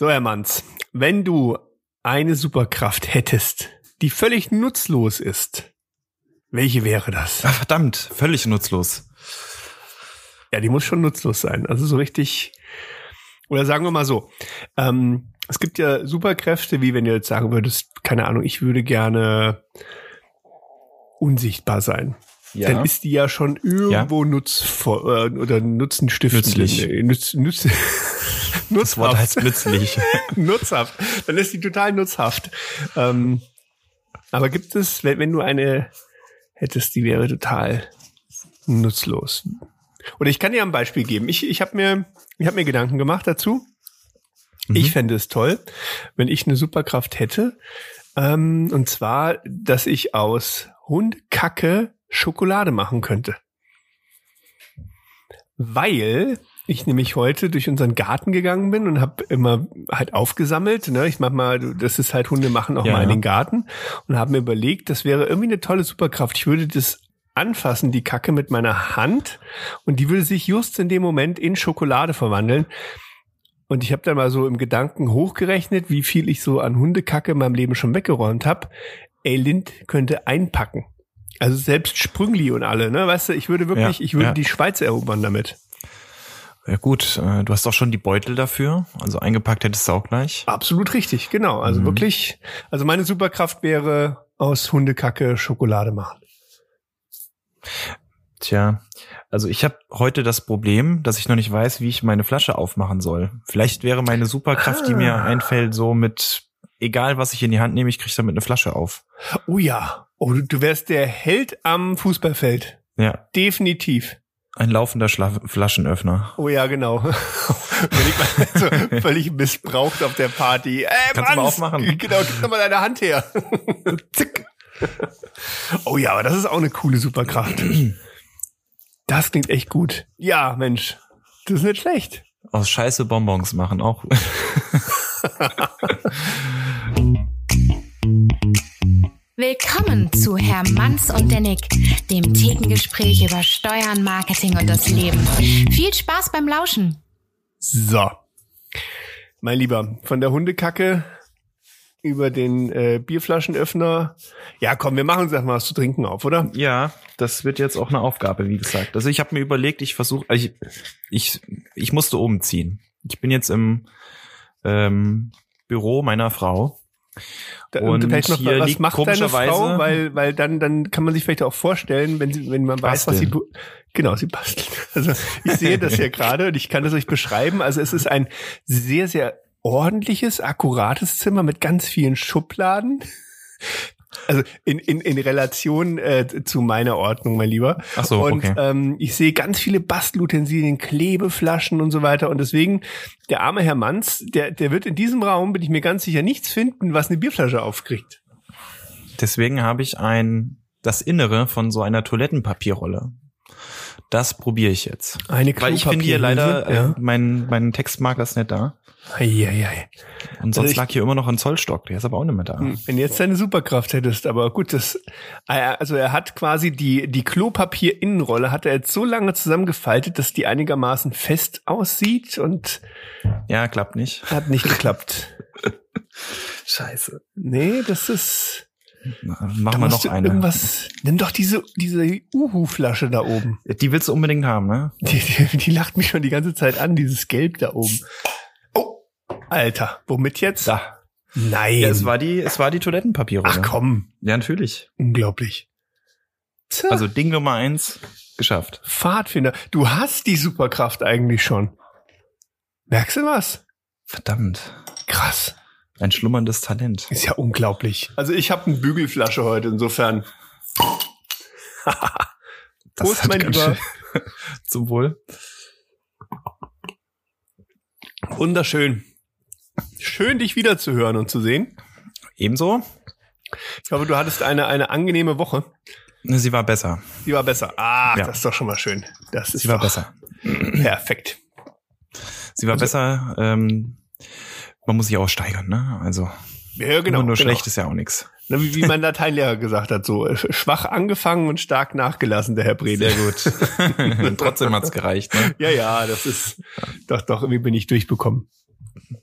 So, Herr Manns, wenn du eine Superkraft hättest, die völlig nutzlos ist, welche wäre das? Ach, verdammt, völlig nutzlos. Ja, die muss schon nutzlos sein. Also so richtig. Oder sagen wir mal so. Ähm, es gibt ja Superkräfte, wie wenn du jetzt sagen würdest, keine Ahnung, ich würde gerne unsichtbar sein. Ja. Dann ist die ja schon irgendwo nutzvoll äh, oder nutzenstiftend. Nützlich. Nee, Nütz, nütz, Das Wort heißt nützlich. nutzhaft. Dann ist die total nutzhaft. Ähm, aber gibt es, wenn, wenn du eine hättest, die wäre total nutzlos. Oder ich kann dir ein Beispiel geben. Ich, ich habe mir, ich hab mir Gedanken gemacht dazu. Ich fände es toll, wenn ich eine Superkraft hätte. Ähm, und zwar, dass ich aus Hundkacke Schokolade machen könnte. Weil ich nämlich heute durch unseren Garten gegangen bin und habe immer halt aufgesammelt. Ne? Ich mach mal, das ist halt Hunde machen auch Ja, mal in den Garten und habe mir überlegt, das wäre irgendwie eine tolle Superkraft. Ich würde das anfassen, die Kacke mit meiner Hand und die würde sich just in dem Moment in Schokolade verwandeln. Und ich habe dann mal so im Gedanken hochgerechnet, wie viel ich so an Hundekacke in meinem Leben schon weggeräumt habe. Ey, Lind könnte einpacken. Also selbst Sprüngli und alle, ne? Weißt du, ich würde wirklich, Ja, ich würde ja. die Schweiz erobern damit. Ja gut, äh, du hast auch schon die Beutel dafür. Also eingepackt hättest du auch gleich. Absolut richtig, genau. Also Mhm. wirklich, also meine Superkraft wäre aus Hundekacke Schokolade machen. Tja, also ich habe heute das Problem, dass ich noch nicht weiß, wie ich meine Flasche aufmachen soll. Vielleicht wäre meine Superkraft, die mir Ah. einfällt, so mit egal was ich in die Hand nehme, ich kriege damit eine Flasche auf. Oh ja. Oh, du wärst der Held am Fußballfeld. Ja, Definitiv. Ein laufender Schla Flaschenöffner. Oh ja, genau. So völlig missbraucht auf der Party. Äh, Kannst du mal aufmachen. Genau, gib doch mal deine Hand her. Zick. Oh ja, aber das ist auch eine coole Superkraft. Das klingt echt gut. Ja, Mensch. Das ist nicht schlecht. Aus Scheiße Bonbons machen auch. Willkommen zu Herr Manns und der Nick, dem Thekengespräch über Steuern, Marketing und das Leben. Viel Spaß beim Lauschen. So. Mein Lieber, von der Hundekacke über den äh, Bierflaschenöffner. Ja, komm, wir machen uns erstmal was zu trinken auf, oder? Ja, das wird jetzt auch eine Aufgabe, wie gesagt. Also ich habe mir überlegt, ich versuche, also ich, ich, ich musste umziehen. Ich bin jetzt im ähm, Büro meiner Frau. Da, Und vielleicht noch, hier was macht deine Frau? Weil, weil dann, dann kann man sich vielleicht auch vorstellen, wenn sie, wenn man weiß, was sie, Basteln. genau, sie bastelt. Also ich sehe das ja gerade und ich kann das euch beschreiben. Also es ist ein sehr, sehr ordentliches, akkurates Zimmer mit ganz vielen Schubladen. Also in, in, in Relation äh, zu meiner Ordnung, mein Lieber. Ach so, und okay. ähm, ich sehe ganz viele Bastelutensilien, Klebeflaschen und so weiter. Und deswegen, der arme Herr Manns, der, der wird in diesem Raum, bin ich mir ganz sicher, nichts finden, was eine Bierflasche aufkriegt. Deswegen habe ich ein das Innere von so einer Toilettenpapierrolle. Das probiere ich jetzt. Eine Weil ich finde hier leider, äh, ja. mein, mein Textmarker ist nicht da. Eieiei. Und sonst Also ich- lag hier immer noch ein Zollstock, der ist aber auch nicht mehr da. Wenn du jetzt deine Superkraft hättest, aber gut, das, also er hat quasi die, die Klopapier-Innenrolle hat er jetzt so lange zusammengefaltet, dass die einigermaßen fest aussieht und Ja, klappt nicht. hat nicht geklappt. Scheiße. Nee, das ist, Na, Machen wir musst noch eine. irgendwas, nimm doch diese, diese Uhu-Flasche da oben. Die willst du unbedingt haben, ne? Die, die, die lacht mich schon die ganze Zeit an, dieses Gelb da oben. Alter, womit jetzt? Da. Nein. Ja, es war die, es war die Toilettenpapierrolle. Ach komm, Ja, natürlich. unglaublich. Tja. Also Ding Nummer eins geschafft. Pfadfinder. Du hast die Superkraft eigentlich schon. Merkst du was? Verdammt. Krass. Ein schlummerndes Talent. Ist ja unglaublich. Also ich habe eine Bügelflasche heute, insofern. Prost, mein Lieber. Zum Wohl. Wunderschön. Schön, dich wiederzuhören und zu sehen. Ebenso. Ich hoffe, du hattest eine, eine angenehme Woche. Sie war besser. Sie war besser. Ah, Ja. das ist doch schon mal schön. Das ist Sie war besser. Perfekt. Sie war Also- besser. Ähm, man muss sich auch steigern, ne? Also Ja, genau. nur, nur genau. schlecht ist ja auch nichts. Wie, wie mein Lateinlehrer gesagt hat, so äh, schwach angefangen und stark nachgelassen, der Herr Brede. gut. Trotzdem hat's gereicht. Ne? Ja, ja, das ist doch, doch, irgendwie bin ich durchbekommen.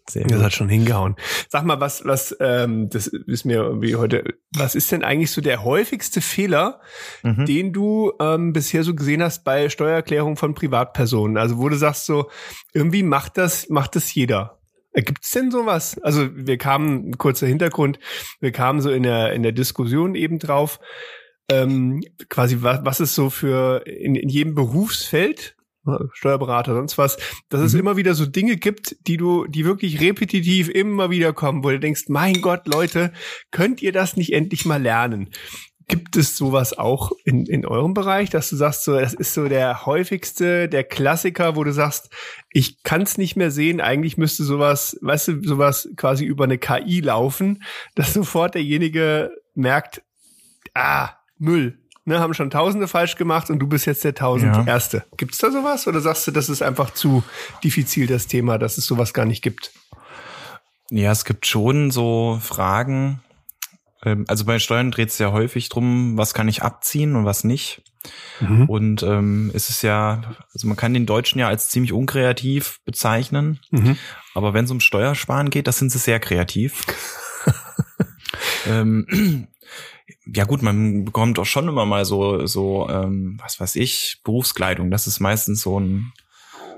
Sehr Das gut. hat schon hingehauen. Sag mal, was, was, ähm, das ist mir irgendwie heute, was ist denn eigentlich so der häufigste Fehler, Mhm. den du ähm, bisher so gesehen hast bei Steuererklärung von Privatpersonen? Also wo du sagst so, irgendwie macht das, macht das jeder. Gibt es denn sowas? Also wir kamen, kurzer Hintergrund, wir kamen so in der, in der Diskussion eben drauf, ähm, quasi was, was ist so für in, in jedem Berufsfeld, Steuerberater, sonst was, dass es Mhm. immer wieder so Dinge gibt, die du, die wirklich repetitiv immer wieder kommen, wo du denkst, mein Gott, Leute, könnt ihr das nicht endlich mal lernen? Gibt es sowas auch in, in eurem Bereich, dass du sagst, so, das ist so der häufigste, der Klassiker, wo du sagst, ich kann es nicht mehr sehen, eigentlich müsste sowas, weißt du, sowas quasi über eine KI laufen, dass sofort derjenige merkt, ah, Müll. Ne, haben schon Tausende falsch gemacht und du bist jetzt der Tausend Ja. Erste. Gibt's da sowas oder sagst du, das ist einfach zu diffizil das Thema, dass es sowas gar nicht gibt? Ja, es gibt schon so Fragen. Ähm, Also bei Steuern dreht es ja häufig drum, was kann ich abziehen und was nicht. Und ähm, es ist ja, also man kann den Deutschen ja als ziemlich unkreativ bezeichnen, Mhm. aber wenn es um Steuersparen geht, das sind sie sehr kreativ. ähm, ja gut, man bekommt auch schon immer mal so, so, ähm, was weiß ich, Berufskleidung. Das ist meistens so ein,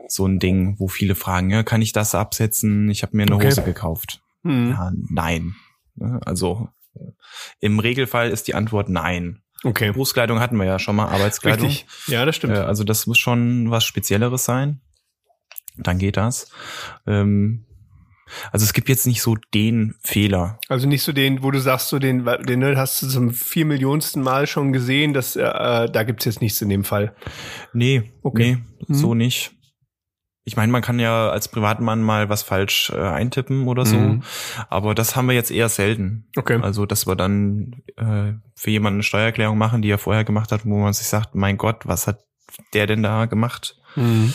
so ein Ding, wo viele fragen, ja, kann ich das absetzen? Ich habe mir eine Okay. Hose gekauft. Mhm. Ja, nein. Ne, Also äh, im Regelfall ist die Antwort nein. Okay. Berufskleidung hatten wir ja schon mal, Arbeitskleidung. Richtig. Ja, das stimmt. Äh, also das muss schon was Spezielleres sein. Dann geht das. Ähm, also es gibt jetzt nicht so den Fehler. Also nicht so den, wo du sagst, so den, den ne, hast du zum vier Millionsten Mal schon gesehen, dass äh, da gibt's jetzt nichts in dem Fall. Nee, Okay. nee, so nicht. Ich meine, man kann ja als Privatmann mal was falsch äh, eintippen oder so, Mhm. aber das haben wir jetzt eher selten. Okay. Also, dass wir dann äh, für jemanden eine Steuererklärung machen, die er vorher gemacht hat, wo man sich sagt, mein Gott, was hat der denn da gemacht? Mhm.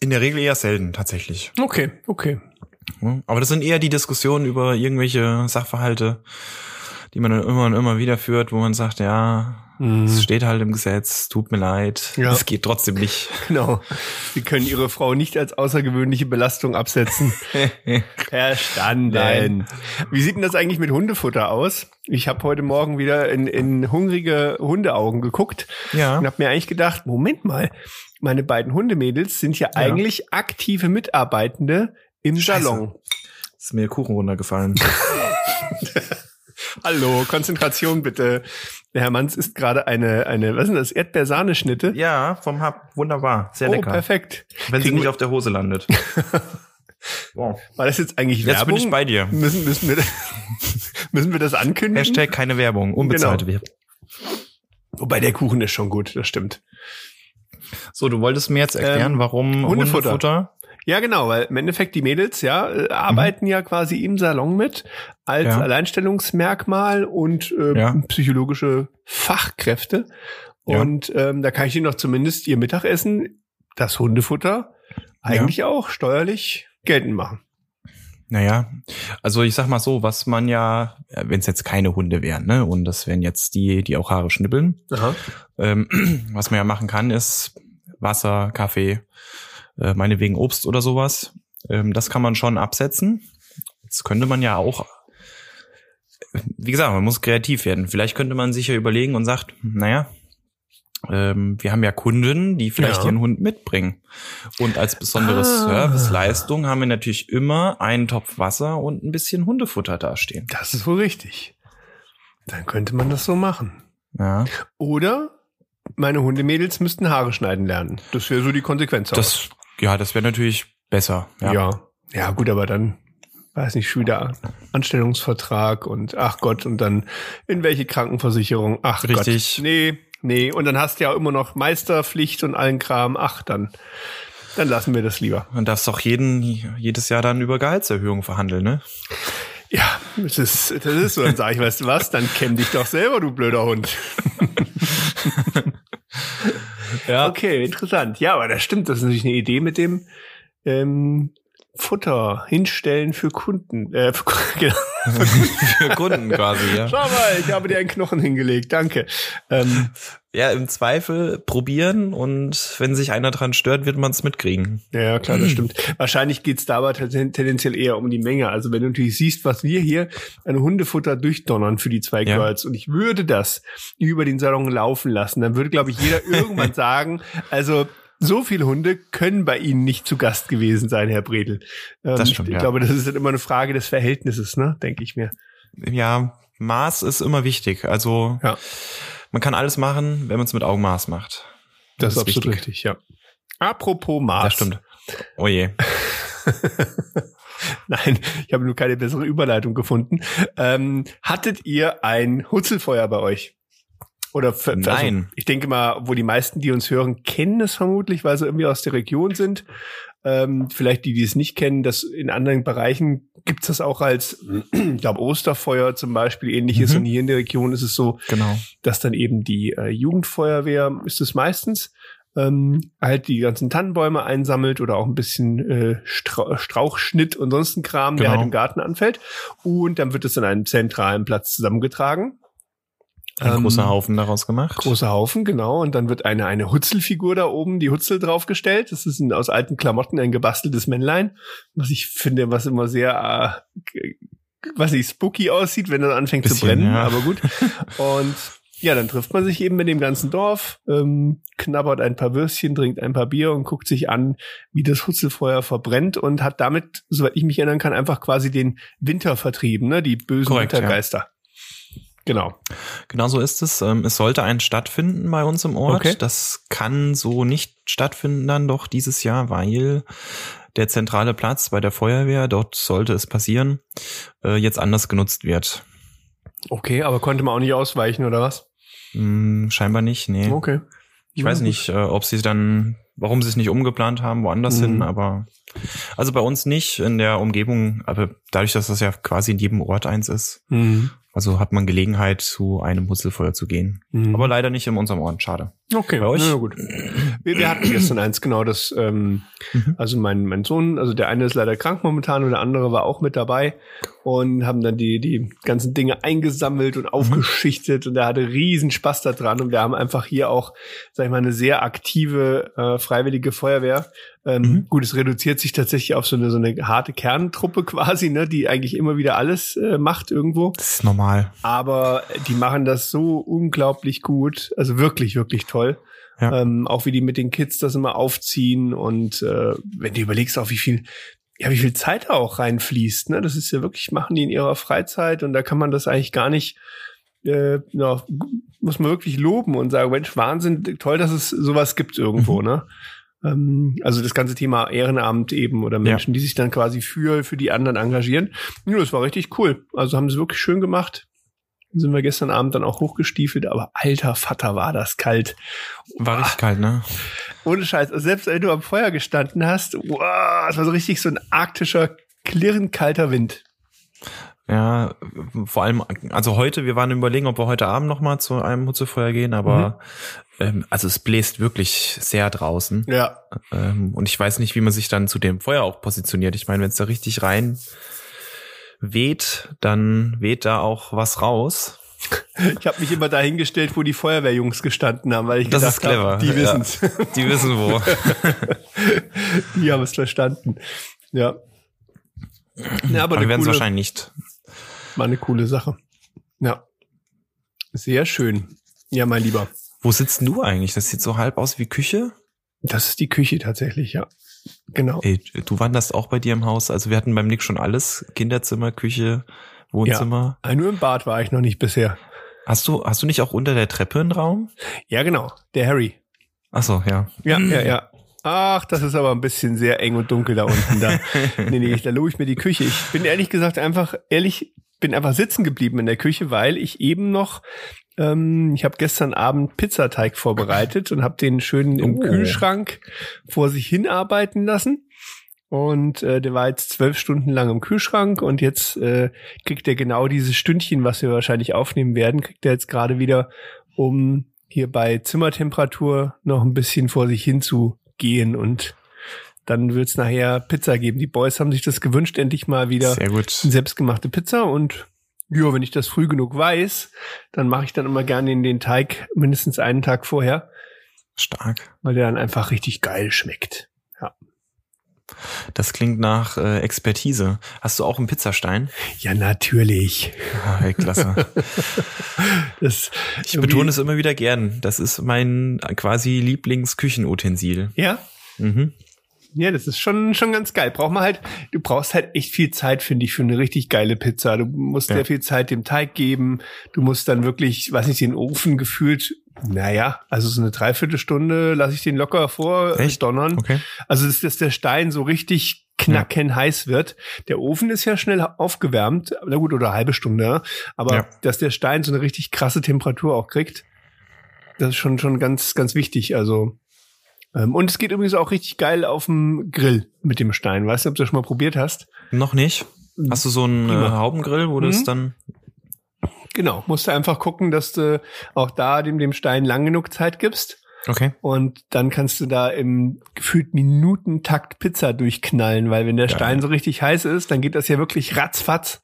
In der Regel eher selten, tatsächlich. Okay, okay. Aber das sind eher die Diskussionen über irgendwelche Sachverhalte, die man dann immer und immer wieder führt, wo man sagt, ja, Mhm. es steht halt im Gesetz, tut mir leid, Ja. es geht trotzdem nicht. Genau. Sie können Ihre Frau nicht als außergewöhnliche Belastung absetzen. Verstanden. Nein. Wie sieht denn das eigentlich mit Hundefutter aus? Ich habe heute Morgen wieder in, in hungrige Hundeaugen geguckt Ja. und habe mir eigentlich gedacht, Moment mal, meine beiden Hundemädels sind ja, eigentlich aktive Mitarbeitende im Scheiße. Salon. Ist mir Kuchen runtergefallen. Hallo, Konzentration bitte. Der Herr Manns ist gerade eine, eine, was ist denn das, Erdbeersahneschnitte? ja, vom Hub, wunderbar, sehr oh, lecker. perfekt. Wenn sie Kriegen nicht wir- auf der Hose landet. wow. War das jetzt eigentlich Jetzt Werbung? bin ich bei dir. Müssen, müssen, wir, müssen wir das ankündigen? Hashtag keine Werbung, unbezahlte Genau. Werbung. Wobei der Kuchen ist schon gut, das stimmt. So, du wolltest mir jetzt erklären, Ähm, warum Hundefutter. Hundefutter? Ja, genau, weil im Endeffekt die Mädels, ja, äh, arbeiten ja quasi im Salon mit als Ja. Alleinstellungsmerkmal und äh, Ja. psychologische Fachkräfte. Ja. Und ähm, da kann ich Ihnen noch zumindest Ihr Mittagessen, das Hundefutter, eigentlich auch steuerlich geltend machen. Naja, also ich sag mal so, was man ja, wenn es jetzt keine Hunde wären, ne, und das wären jetzt die, die auch Haare schnippeln, Aha. ähm, was man ja machen kann, ist Wasser, Kaffee, äh, meinetwegen Obst oder sowas. Ähm, das kann man schon absetzen. Das könnte man ja auch, wie gesagt, man muss kreativ werden. Vielleicht könnte man sich ja überlegen und sagt, naja, ähm, wir haben ja Kunden, die vielleicht Ja. ihren Hund mitbringen. Und als besondere Ah. Serviceleistung haben wir natürlich immer einen Topf Wasser und ein bisschen Hundefutter dastehen. Das ist wohl richtig. Dann könnte man das so machen. Ja, Oder meine Hundemädels müssten Haare schneiden lernen. Das wäre so die Konsequenz. das, ja, das wäre natürlich besser. Ja. Ja. ja. Gut, aber dann weiß nicht, wieder Anstellungsvertrag und ach Gott, und dann in welche Krankenversicherung? Ach Richtig. Gott. Nee, nee. Und dann hast du ja immer noch Meisterpflicht und allen Kram. Ach, dann, dann lassen wir das lieber. Man darf doch jeden, jedes Jahr dann über Gehaltserhöhung verhandeln, ne? Ja, das ist, das ist so. Dann sag ich, weißt du was, dann kenn dich doch selber, du blöder Hund. Ja. Okay, interessant. Ja, aber das stimmt. Das ist natürlich eine Idee mit dem, ähm, Futter hinstellen für Kunden. Äh, für, genau. Für Kunden quasi, ja. Schau mal, ich habe dir einen Knochen hingelegt, danke. Ähm, Ja, im Zweifel probieren und wenn sich einer dran stört, wird man es mitkriegen. ja, klar, das stimmt. Wahrscheinlich geht's da aber ten- tendenziell eher um die Menge. Also wenn du natürlich siehst, was wir hier an Hundefutter durchdonnern für die zwei Ja. Girls und ich würde das über den Salon laufen lassen, dann würde, glaube ich, jeder irgendwann sagen, also so viele Hunde können bei Ihnen nicht zu Gast gewesen sein, Herr Bredel. Ähm, Das stimmt, ich ja. glaube, das ist dann immer eine Frage des Verhältnisses, ne, denke ich mir. Ja, Maß ist immer wichtig. Also Ja. man kann alles machen, wenn man es mit Augenmaß macht. Das, ist ist absolut wichtig. richtig, ja. Apropos Maß. Das stimmt. Oh je. Nein, ich habe nur keine bessere Überleitung gefunden. Ähm, hattet ihr ein Hutzelfeuer bei euch? Oder für, für- Nein. Also, ich denke mal, wo die meisten, die uns hören, kennen es vermutlich, weil sie irgendwie aus der Region sind. Ähm, vielleicht die, die es nicht kennen, das in anderen Bereichen gibt's das auch als, ich glaube, Osterfeuer zum Beispiel, ähnliches. Mhm. Und hier in der Region ist es so, Genau. dass dann eben die äh, Jugendfeuerwehr ist es meistens ähm, halt die ganzen Tannenbäume einsammelt oder auch ein bisschen äh, Stra Strauchschnitt und sonst ein Kram, der Genau. halt im Garten anfällt. Und dann wird es an einem zentralen Platz zusammengetragen. Ein Ähm, großer Haufen daraus gemacht. Großer Haufen, genau. Und dann wird eine, eine Hutzelfigur da oben, die Hutzel draufgestellt. Das ist ein, aus alten Klamotten ein gebasteltes Männlein, was ich finde, was immer sehr, äh, was nicht, spooky aussieht, wenn das anfängt zu Bisschen, brennen, ja. aber gut. Und ja, dann trifft man sich eben mit dem ganzen Dorf, ähm, knabbert ein paar Würstchen, trinkt ein paar Bier und guckt sich an, wie das Hutzelfeuer verbrennt und hat damit, soweit ich mich erinnern kann, einfach quasi den Winter vertrieben, ne? Die bösen Korrekt. Wintergeister. Genau. Genau so ist es. Ähm, Es sollte ein stattfinden bei uns im Ort. Okay. Das kann so nicht stattfinden dann doch dieses Jahr, weil der zentrale Platz bei der Feuerwehr, dort sollte es passieren, äh, jetzt anders genutzt wird. Okay, aber konnte man auch nicht ausweichen, oder was? Hm, scheinbar nicht, nee. Okay. Ich weiß nicht, äh, ob sie dann, warum sie es nicht umgeplant haben, woanders Mhm. hin, aber also bei uns nicht in der Umgebung, aber dadurch, dass das ja quasi in jedem Ort eins ist, Mhm. Also hat man Gelegenheit, zu einem Hutzelfeuer zu gehen. Mhm. Aber leider nicht in unserem Ort, schade. Okay, bei euch? Na gut. Wir, wir hatten gestern eins, genau, das, ähm, Mhm. also mein, mein Sohn, also der eine ist leider krank momentan und der andere war auch mit dabei und haben dann die, die ganzen Dinge eingesammelt Mhm. und aufgeschichtet und er hatte riesen Spaß daran und wir haben einfach hier auch, sag ich mal, eine sehr aktive, äh, freiwillige Feuerwehr. Ähm, Mhm. Gut, es reduziert sich tatsächlich auf so eine, so eine harte Kerntruppe quasi, ne, die eigentlich immer wieder alles äh, macht irgendwo. Das ist normal. aber die machen das so unglaublich gut, also wirklich, wirklich toll. Ja. Ähm, auch wie die mit den Kids das immer aufziehen und äh, wenn du überlegst, auch wie viel, ja, wie viel Zeit da auch reinfließt, ne? Das ist ja wirklich, machen die in ihrer Freizeit und da kann man das eigentlich gar nicht, äh, ja, muss man wirklich loben und sagen, Mensch, Wahnsinn, toll, dass es sowas gibt irgendwo, Mhm. ne? Ähm, also das ganze Thema Ehrenamt eben oder Menschen, die sich dann quasi für, für die anderen engagieren. Ja, das war richtig cool. Also haben sie wirklich schön gemacht. Sind wir gestern Abend dann auch hochgestiefelt, aber alter Vater war das kalt. War richtig kalt, ne? Ohne Scheiß. Also selbst wenn du am Feuer gestanden hast, wow, es war so richtig so ein arktischer, klirrend kalter Wind. Ja, vor allem, also heute, wir waren überlegen, ob wir heute Abend noch mal zu einem Hutzefeuer gehen, aber ähm, also es bläst wirklich sehr draußen. Ja. Ähm, und ich weiß nicht, wie man sich dann zu dem Feuer auch positioniert. Ich meine, wenn es da richtig rein weht, dann weht da auch was raus. Ich habe mich immer dahingestellt, wo die Feuerwehrjungs gestanden haben, weil ich Das gedacht habe, die Ja. wissen's. Die wissen wo. die haben es verstanden. Ja. Ja, aber aber werden es wahrscheinlich nicht. war eine coole Sache. Ja. Sehr schön. Ja, mein Lieber. Wo sitzt du eigentlich? Das sieht so halb aus wie Küche. Das ist die Küche tatsächlich, ja. Genau. Ey, du wanderst auch bei dir im Haus. Also wir hatten beim Nick schon alles. Kinderzimmer, Küche, Wohnzimmer. Ah, Nur im Bad war ich noch nicht bisher. Hast du, hast du nicht auch unter der Treppe einen Raum? Ja, genau. Der Harry. Ach so, ja. Ja, ja, ja. Ach, das ist aber ein bisschen sehr eng und dunkel da unten. Da, nee, nee, da lobe ich mir die Küche. Ich bin ehrlich gesagt einfach, ehrlich, bin einfach sitzen geblieben in der Küche, weil ich eben noch, ähm, ich habe gestern Abend Pizzateig vorbereitet und habe den schön im Oh. Kühlschrank vor sich hinarbeiten lassen. Und äh, der war jetzt zwölf Stunden lang im Kühlschrank und jetzt äh, kriegt er genau dieses Stündchen, was wir wahrscheinlich aufnehmen werden, kriegt er jetzt gerade wieder, um hier bei Zimmertemperatur noch ein bisschen vor sich hin zu gehen und dann wird's nachher Pizza geben. Die Boys haben sich das gewünscht, endlich mal wieder selbstgemachte Pizza und ja, wenn ich das früh genug weiß, dann mache ich dann immer gerne in den Teig mindestens einen Tag vorher, Stark. weil der dann einfach richtig geil schmeckt. Das klingt nach äh, Expertise. Hast du auch einen Pizzastein? Ja, natürlich. Ah, hey, klasse. Das Ich betone es immer wieder gern. Das ist mein quasi Lieblingsküchenutensil. Ja, Mhm. Ja, das ist schon, schon ganz geil. Braucht man halt, du brauchst halt echt viel Zeit, finde ich, für eine richtig geile Pizza. Du musst Ja. sehr viel Zeit dem Teig geben. Du musst dann wirklich, weiß nicht, den Ofen gefühlt, naja, also so eine Dreiviertelstunde lasse ich den locker vor äh, Echt? donnern. Okay. Also, dass, dass der Stein so richtig knacken heiß wird. Der Ofen ist ja schnell aufgewärmt, na gut, oder eine halbe Stunde, ja. aber Ja. dass der Stein so eine richtig krasse Temperatur auch kriegt, das ist schon, schon ganz, ganz wichtig. Also, und es geht übrigens auch richtig geil auf dem Grill mit dem Stein. Weißt du, ob du das schon mal probiert hast? Noch nicht. Hast du so einen äh. Haubengrill, wo das Mhm. dann. Genau, musst du einfach gucken, dass du auch da dem, dem Stein lang genug Zeit gibst. Okay. Und dann kannst du da im gefühlt Minutentakt Pizza durchknallen, weil wenn der Geil. Stein so richtig heiß ist, dann geht das ja wirklich ratzfatz.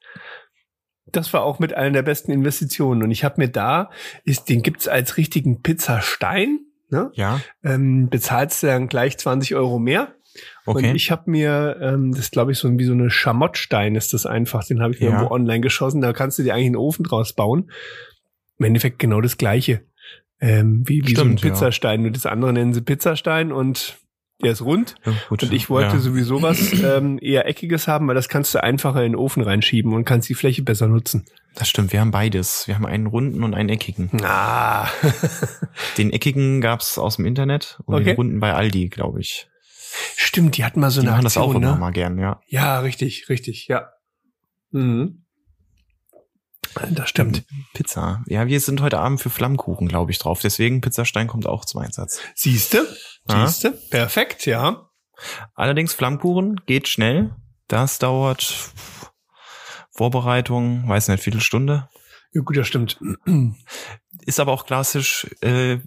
Das war auch mit einer der besten Investitionen. Und ich habe mir da, ist, den gibt's als richtigen Pizzastein. Ne? Ja. Ähm, bezahlst du dann gleich 20 Euro mehr. Okay. Und ich habe mir, ähm, das glaube ich so wie so eine Schamottstein ist das einfach, den habe ich mir Ja. irgendwo online geschossen, da kannst du dir eigentlich einen Ofen draus bauen. Im Endeffekt genau das gleiche. Ähm, wie, wie so ein Stimmt, ja. Pizzastein. Nur das andere nennen sie Pizzastein und der ist rund. ja, gut. Und ich wollte ja. sowieso was ähm, eher Eckiges haben, weil das kannst du einfacher in den Ofen reinschieben und kannst die Fläche besser nutzen. Das stimmt, wir haben beides. Wir haben einen runden und einen eckigen. Ah. Den eckigen gab's aus dem Internet und Okay. den runden bei Aldi, glaube ich. Stimmt, die hatten mal so Die eine machen das auch Aktion, immer ne? mal gern, ja. Ja, richtig, richtig, ja. Mhm. Das stimmt. Pizza. Ja, wir sind heute Abend für Flammkuchen, glaube ich, drauf. Deswegen Pizzastein kommt auch zum Einsatz. Siehste? Ja. Siehste? Perfekt, ja. Allerdings Flammkuchen geht schnell. Das dauert Vorbereitung, weiß nicht, Viertelstunde. Ja, gut, das stimmt. Ist aber auch klassisch, äh,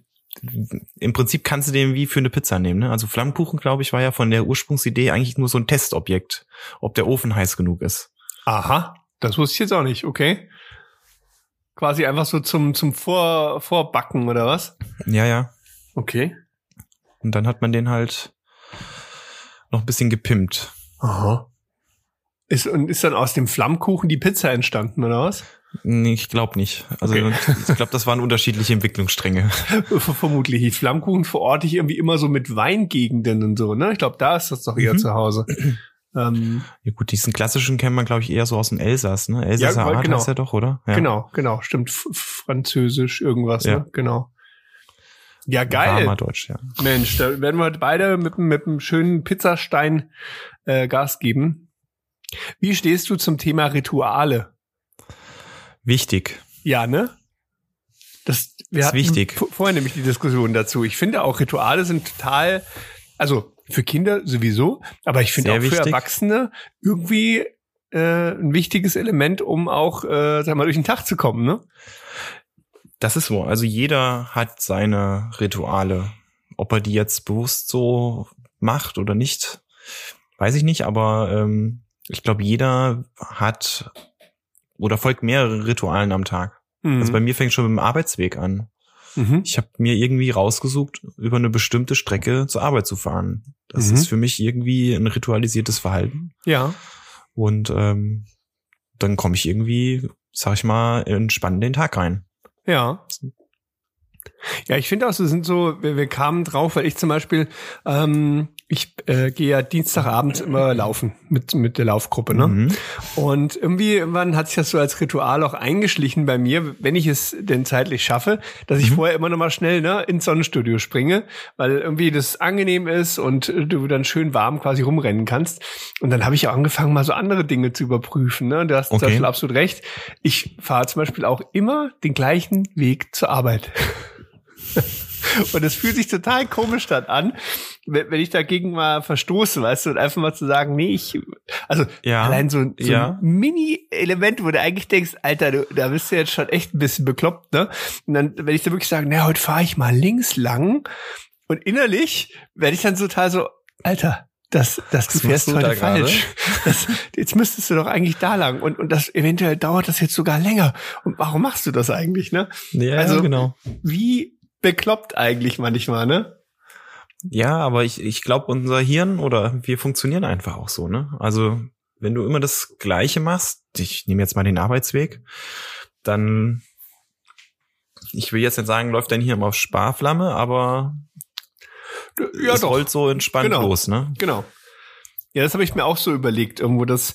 im Prinzip kannst du den wie für eine Pizza nehmen. Ne? Also Flammkuchen, glaube ich, war ja von der Ursprungsidee eigentlich nur so ein Testobjekt, ob der Ofen heiß genug ist. Aha, das wusste ich jetzt auch nicht, okay. Quasi einfach so zum, zum Vor, Vorbacken oder was? Ja, ja. Okay. Und dann hat man den halt noch ein bisschen gepimpt. Aha. Ist, und ist dann aus dem Flammkuchen die Pizza entstanden, oder was? Nee, ich glaube nicht. Also Okay. ich glaube, das waren unterschiedliche Entwicklungsstränge. Vermutlich. Die Flammkuchen verorte ich irgendwie immer so mit Weingegenden und so, ne? Ich glaube, da ist das doch eher Mhm. zu Hause. ähm, Ja gut, diesen klassischen kennt man, glaube ich, eher so aus dem Elsass, ne? Elsässer Ja, Art genau. heißt er doch, oder? Ja. Genau, genau, stimmt. F Französisch, irgendwas, Ja. ne? Genau. Ja, geil. Warmer Deutsch, ja. Mensch, da werden wir beide mit, mit einem schönen Pizzastein äh, Gas geben. Wie stehst du zum Thema Rituale? Wichtig. Ja, ne? Das, wir Ist hatten wichtig. vorher nämlich die Diskussion dazu. Ich finde auch Rituale sind total, also für Kinder sowieso, aber ich finde auch für wichtig. Erwachsene irgendwie äh, ein wichtiges Element, um auch, äh, sag mal, durch den Tag zu kommen, ne? Das ist so. Also jeder hat seine Rituale. Ob er die jetzt bewusst so macht oder nicht, weiß ich nicht. Aber ähm, ich glaube, jeder hat oder folgt mehrere Ritualen am Tag. Mhm. Also bei mir fängt schon mit dem Arbeitsweg an. Mhm. Ich habe mir irgendwie rausgesucht, über eine bestimmte Strecke zur Arbeit zu fahren. Das Mhm. ist für mich irgendwie ein ritualisiertes Verhalten. Ja. Und ähm, dann komme ich irgendwie, sag ich mal, entspannt in den Tag rein. Ja. Ja, ich finde auch, so sind so, wir, wir kamen drauf, weil ich zum Beispiel, ähm, ich äh, gehe ja Dienstagabend immer laufen mit, mit der Laufgruppe, ne? Mhm. Und irgendwie irgendwann hat sich das so als Ritual auch eingeschlichen bei mir, wenn ich es denn zeitlich schaffe, dass ich Mhm. vorher immer noch mal schnell ne, ins Sonnenstudio springe, weil irgendwie das angenehm ist und du dann schön warm quasi rumrennen kannst. Und dann habe ich auch angefangen, mal so andere Dinge zu überprüfen. Ne? Du hast zum Okay. Beispiel absolut recht. Ich fahre zum Beispiel auch immer den gleichen Weg zur Arbeit. Und es fühlt sich total komisch dann an, wenn, wenn ich dagegen mal verstoße, weißt du, und einfach mal zu sagen, nee, ich, also Ja. allein so, ein- so Ja. ein Mini-Element, wo du eigentlich denkst, Alter, du, da bist du jetzt schon echt ein bisschen bekloppt, ne? Und dann, wenn ich da wirklich sage, na, heute fahre ich mal links lang und innerlich werde ich dann total so, Alter, dass, dass du Was fährst du heute falsch. Das, jetzt müsstest du doch eigentlich da lang und, und das eventuell dauert das jetzt sogar länger. Und warum machst du das eigentlich, ne? Ja, Also- genau. Wie bekloppt eigentlich manchmal, ne? Ja, aber ich, ich glaube, unser Hirn oder wir funktionieren einfach auch so, ne? Also, wenn du immer das Gleiche machst, ich nehme jetzt mal den Arbeitsweg, dann, ich will jetzt nicht sagen, läuft dein Hirn auf Sparflamme, aber Ja, es doch. rollt so entspannt Genau. los, ne? Genau. Ja, das habe ich mir auch so überlegt, irgendwo das,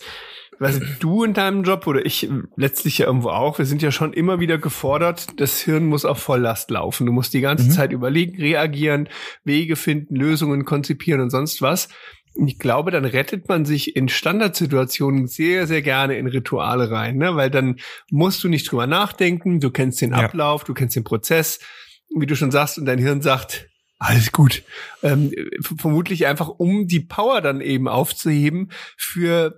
weiß nicht, du in deinem Job oder ich letztlich ja irgendwo auch, wir sind ja schon immer wieder gefordert, das Hirn muss auf Volllast laufen. Du musst die ganze Mhm. Zeit überlegen, reagieren, Wege finden, Lösungen konzipieren und sonst was. Und ich glaube, dann rettet man sich in Standardsituationen sehr, sehr gerne in Rituale rein, ne? weil dann musst du nicht drüber nachdenken, du kennst den Ja. Ablauf, du kennst den Prozess, wie du schon sagst, und dein Hirn sagt, alles gut. Ähm, vermutlich einfach, um die Power dann eben aufzuheben für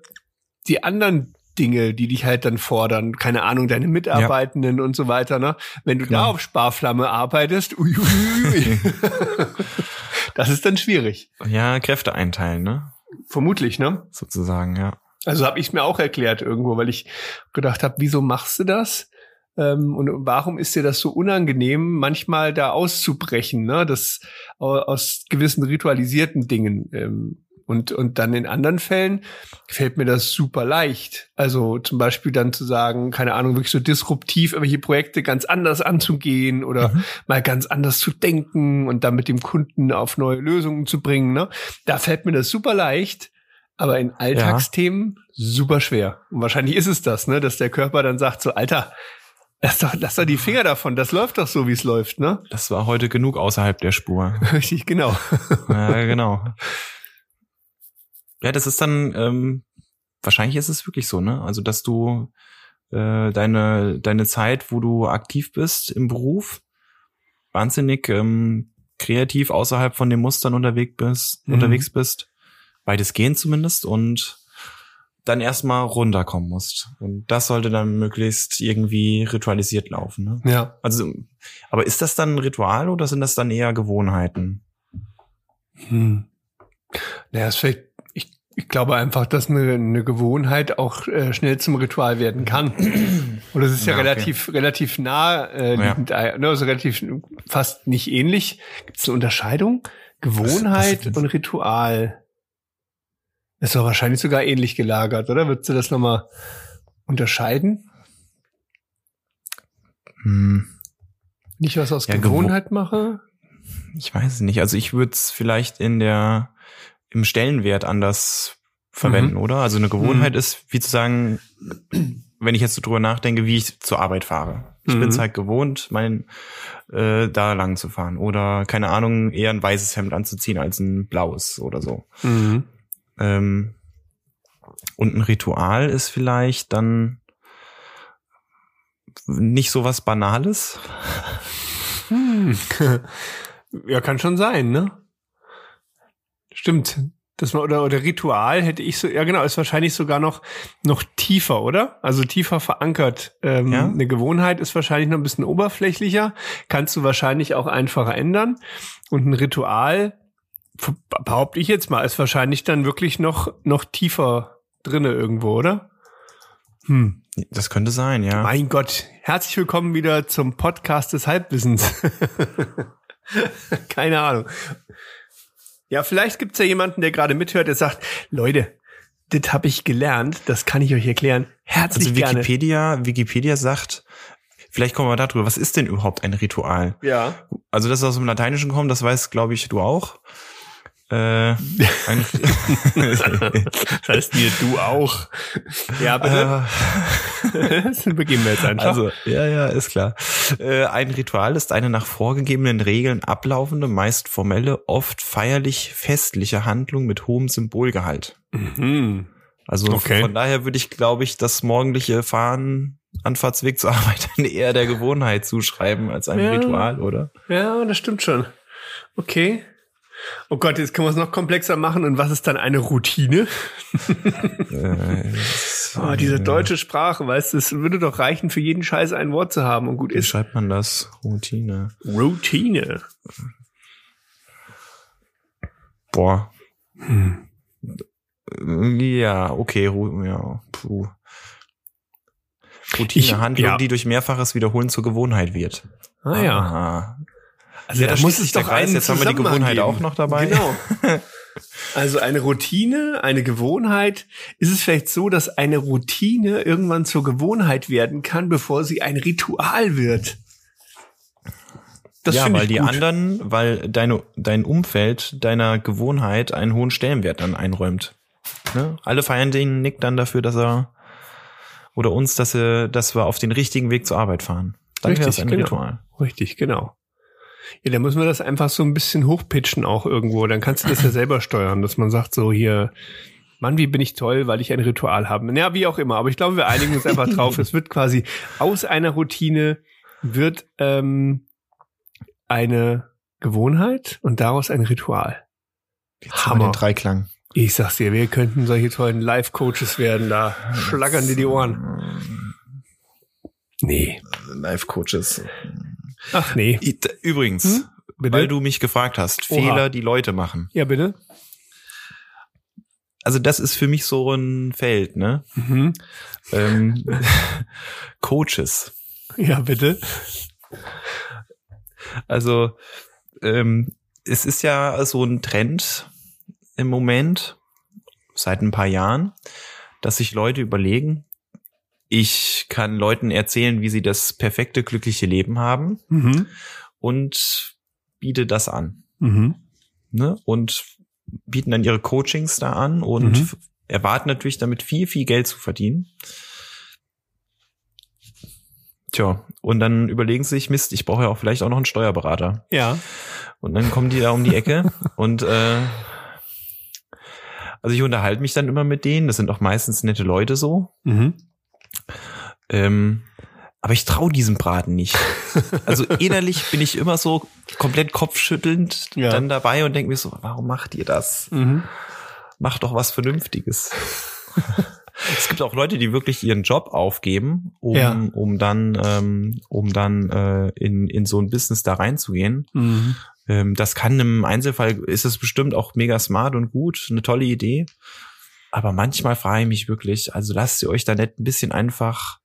die anderen Dinge, die dich halt dann fordern. Keine Ahnung, deine Mitarbeitenden und so weiter. Ne? Wenn du da Genau. auf Sparflamme arbeitest, ui, ui, ui. das ist dann schwierig. Ja, Kräfte einteilen, ne? Vermutlich, ne? Sozusagen, ja. Also habe ich mir auch erklärt irgendwo, weil ich gedacht habe, wieso machst du das? Ähm, und warum ist dir das so unangenehm, manchmal da auszubrechen, ne? Das au- aus gewissen ritualisierten Dingen. Und, und dann in anderen Fällen fällt mir das super leicht. Also zum Beispiel dann zu sagen, keine Ahnung, wirklich so disruptiv irgendwelche Projekte ganz anders anzugehen oder Mhm. mal ganz anders zu denken und dann mit dem Kunden auf neue Lösungen zu bringen. Ne? Da fällt mir das super leicht. Aber in Alltagsthemen super schwer. Und wahrscheinlich ist es das, ne, dass der Körper dann sagt so, Alter, lass doch, lass doch die Finger davon, das läuft doch so, wie es läuft, ne? Das war heute genug außerhalb der Spur. Richtig, genau. ja, genau. Ja, das ist dann, ähm, wahrscheinlich ist es wirklich so, ne? Also, dass du äh, deine, deine Zeit, wo du aktiv bist im Beruf, wahnsinnig ähm, kreativ außerhalb von den Mustern unterwegs bist, Mhm. unterwegs bist, beides gehen zumindest und dann erstmal runterkommen musst. Und das sollte dann möglichst irgendwie ritualisiert laufen. Ne? Ja. Also, aber ist das dann ein Ritual oder sind das dann eher Gewohnheiten? Hm. Naja, ist vielleicht, ich, glaube einfach, dass eine, eine Gewohnheit auch äh, schnell zum Ritual werden kann. Und es ist ja, Ja, okay. relativ, relativ nah, äh, Ja. liegend, äh, ne, also relativ fast nicht ähnlich. Gibt es eine Unterscheidung? Gewohnheit was- und Ritual. Ist doch wahrscheinlich sogar ähnlich gelagert, oder? Würdest du das nochmal unterscheiden? Hm. Nicht was aus Ja, Gewo- Gewohnheit mache? Ich weiß es nicht. Also ich würde es vielleicht in der im Stellenwert anders verwenden, Mhm. oder? Also eine Gewohnheit ist, wie zu sagen, wenn ich jetzt so drüber nachdenke, wie ich zur Arbeit fahre. Ich Mhm. bin es halt gewohnt, mein äh, da lang zu fahren. Oder keine Ahnung, eher ein weißes Hemd anzuziehen als ein blaues oder so. Mhm. Ähm, und ein Ritual ist vielleicht dann nicht so was Banales. Hm. ja, kann schon sein, ne? Stimmt. Das war, oder, oder Ritual hätte ich so, ja genau, ist wahrscheinlich sogar noch, noch tiefer, oder? Also tiefer verankert. Ähm, Ja. Eine Gewohnheit ist wahrscheinlich noch ein bisschen oberflächlicher, kannst du wahrscheinlich auch einfacher ändern. Und ein Ritual, behaupte ich jetzt mal, ist wahrscheinlich dann wirklich noch, noch tiefer drinne irgendwo, oder? Hm. Das könnte sein, ja. Mein Gott, herzlich willkommen wieder zum Podcast des Halbwissens. Keine Ahnung. Ja, vielleicht gibt's ja jemanden, der gerade mithört, der sagt, Leute, das habe ich gelernt, das kann ich euch erklären. Herzlich Also gerne. Wikipedia, Wikipedia sagt, vielleicht kommen wir da drüber, was ist denn überhaupt ein Ritual? Ja. Also das ist aus dem Lateinischen kommt, das weiß, glaube ich, du auch. Äh, Das heißt mir, du auch. Ja, bitte. Das beginnen wir jetzt einfach. also, ja, ja, ist klar. Äh, ein Ritual ist eine nach vorgegebenen Regeln ablaufende, meist formelle, oft feierlich festliche Handlung mit hohem Symbolgehalt. mhm. Also Okay. von daher würde ich, glaube ich, das morgendliche Fahren, Anfahrtsweg zur Arbeit eher der Gewohnheit zuschreiben als einem Ja. Ritual, oder? Ja, das stimmt schon. Okay. Oh Gott, jetzt können wir es noch komplexer machen. Und was ist dann eine Routine? Oh, diese deutsche Sprache, weißt du, es würde doch reichen, für jeden Scheiß ein Wort zu haben und gut Wie ist. schreibt man das? Routine. Routine. Boah. Ja, okay, ja, puh. Routine, Ich- Handlung, ja. die durch mehrfaches Wiederholen zur Gewohnheit wird. Ah ja. Also Ja, da sich der Kreis. einen Jetzt haben wir die Gewohnheit auch noch dabei. Genau. Also eine Routine, eine Gewohnheit. Ist es vielleicht so, dass eine Routine irgendwann zur Gewohnheit werden kann, bevor sie ein Ritual wird? Das ja, weil ich die anderen, weil deine, dein Umfeld deiner Gewohnheit einen hohen Stellenwert dann einräumt. Ne? Alle feiern den Nick dann dafür, dass er oder uns, dass, er, dass wir auf den richtigen Weg zur Arbeit fahren. Dann wäre Richtig, es ein genau. Ritual. Richtig, genau. Ja, dann müssen wir das einfach so ein bisschen hochpitchen auch irgendwo. Dann kannst du das ja selber steuern, dass man sagt so hier, Mann, wie bin ich toll, weil ich ein Ritual habe. Ja, wie auch immer. Aber ich glaube, wir einigen uns einfach drauf. Es wird quasi aus einer Routine wird ähm, eine Gewohnheit und daraus ein Ritual. Jetzt haben wir den Dreiklang. Ich sag's dir, wir könnten solche tollen Live-Coaches werden. Da schlackern dir die Ohren. Nee. Life-Coaches. Ach nee. Übrigens, Hm? Weil du mich gefragt hast, Oha. Fehler, die Leute machen. ja, bitte. Also das ist für mich so ein Feld, ne? Mhm. Ähm, Coaches. Ja, bitte. Also ähm, es ist ja so ein Trend im Moment, seit ein paar Jahren, dass sich Leute überlegen, ich kann Leuten erzählen, wie sie das perfekte, glückliche Leben haben Mhm. und biete das an. Mhm. Ne? Und bieten dann ihre Coachings da an und Mhm. erwarten natürlich damit viel, viel Geld zu verdienen. Tja, und dann überlegen sie sich, Mist, ich brauche ja auch vielleicht auch noch einen Steuerberater. Ja. Und dann kommen die da um die Ecke und äh, also ich unterhalte mich dann immer mit denen, das sind auch meistens nette Leute so. Mhm. Ähm, aber ich traue diesem Braten nicht. Also innerlich bin ich immer so komplett kopfschüttelnd Ja. dann dabei und denke mir so, warum macht ihr das? Mhm. Macht doch was Vernünftiges. es gibt auch Leute, die wirklich ihren Job aufgeben, um, Ja. um dann, ähm, um dann äh, in, in so ein Business da reinzugehen. Mhm. Ähm, das kann im Einzelfall, ist es bestimmt auch mega smart und gut, eine tolle Idee. Aber manchmal frage ich mich wirklich, also lasst ihr euch da nicht ein bisschen einfach